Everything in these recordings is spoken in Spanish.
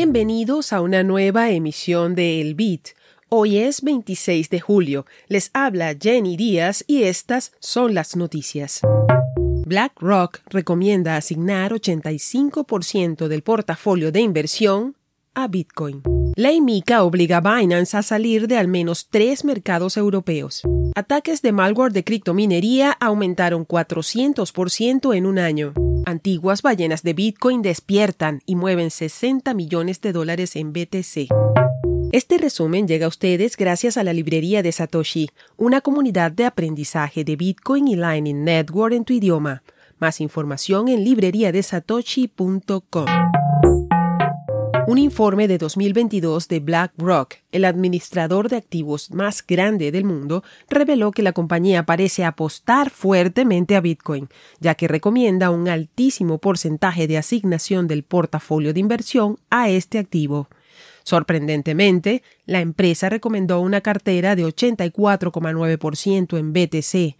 Bienvenidos a una nueva emisión de El Beat. Hoy es 26 de julio. Les habla Jenny Díaz y estas son las noticias. BlackRock recomienda asignar 85% del portafolio de inversión a Bitcoin. Ley MICA obliga a Binance a salir de al menos tres mercados europeos. Ataques de malware de criptominería aumentaron 400% en un año. Antiguas ballenas de Bitcoin despiertan y mueven 60 millones de dólares en BTC. Este resumen llega a ustedes gracias a la librería de Satoshi, una comunidad de aprendizaje de Bitcoin y Lightning Network en tu idioma. Más información en libreriadesatoshi.com. Un informe de 2022 de BlackRock, el administrador de activos más grande del mundo, reveló que la compañía parece apostar fuertemente a Bitcoin, ya que recomienda un altísimo porcentaje de asignación del portafolio de inversión a este activo. Sorprendentemente, la empresa recomendó una cartera de 84,9% en BTC,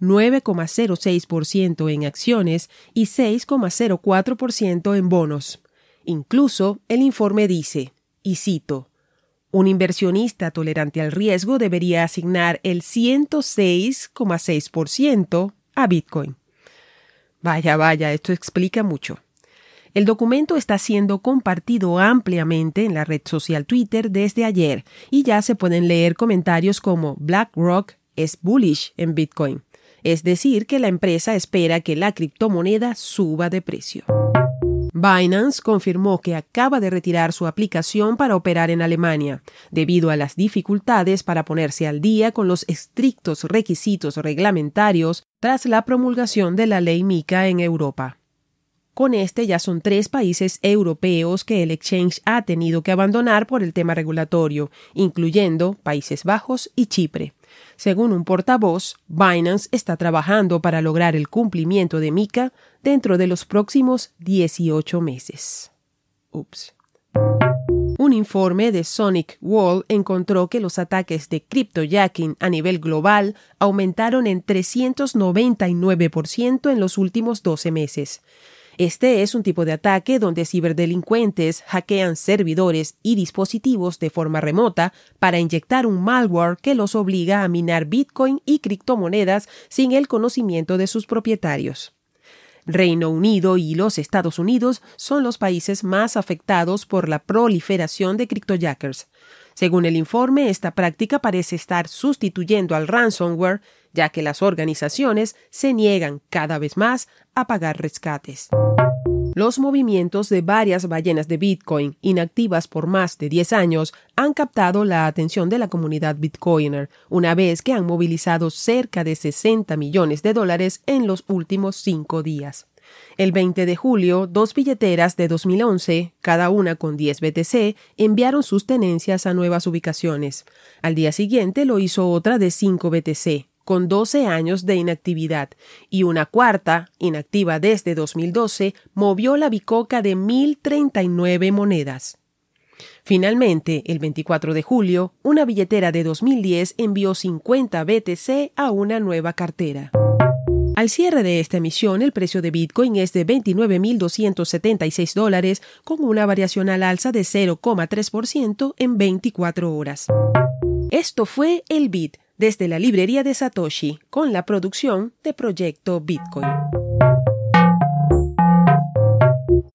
9,06% en acciones y 6,04% en bonos. Incluso el informe dice, y cito, un inversionista tolerante al riesgo debería asignar el 106,6% a Bitcoin. Vaya, vaya, esto explica mucho. El documento está siendo compartido ampliamente en la red social Twitter desde ayer y ya se pueden leer comentarios como BlackRock es bullish en Bitcoin, es decir, que la empresa espera que la criptomoneda suba de precio. Binance confirmó que acaba de retirar su aplicación para operar en Alemania, debido a las dificultades para ponerse al día con los estrictos requisitos reglamentarios tras la promulgación de la ley MICA en Europa. Con este ya son tres países europeos que el exchange ha tenido que abandonar por el tema regulatorio, incluyendo Países Bajos y Chipre. Según un portavoz, Binance está trabajando para lograr el cumplimiento de MICA dentro de los próximos 18 meses. Ups. Un informe de Sonic Wall encontró que los ataques de cryptojacking a nivel global aumentaron en 399% en los últimos 12 meses. Este es un tipo de ataque donde ciberdelincuentes hackean servidores y dispositivos de forma remota para inyectar un malware que los obliga a minar Bitcoin y criptomonedas sin el conocimiento de sus propietarios. Reino Unido y los Estados Unidos son los países más afectados por la proliferación de criptojackers. Según el informe, esta práctica parece estar sustituyendo al ransomware, ya que las organizaciones se niegan cada vez más a pagar rescates. Los movimientos de varias ballenas de Bitcoin inactivas por más de 10 años han captado la atención de la comunidad Bitcoiner, una vez que han movilizado cerca de 60 millones de dólares en los últimos cinco días. El 20 de julio, dos billeteras de 2011, cada una con 10 BTC, enviaron sus tenencias a nuevas ubicaciones. Al día siguiente lo hizo otra de 5 BTC, con 12 años de inactividad, y una cuarta, inactiva desde 2012, movió la bicoca de 1.039 monedas. Finalmente, el 24 de julio, una billetera de 2010 envió 50 BTC a una nueva cartera. Al cierre de esta emisión, el precio de Bitcoin es de 29.276 dólares, con una variación al alza de 0,3% en 24 horas. Esto fue el Bit desde la librería de Satoshi con la producción de Proyecto Bitcoin.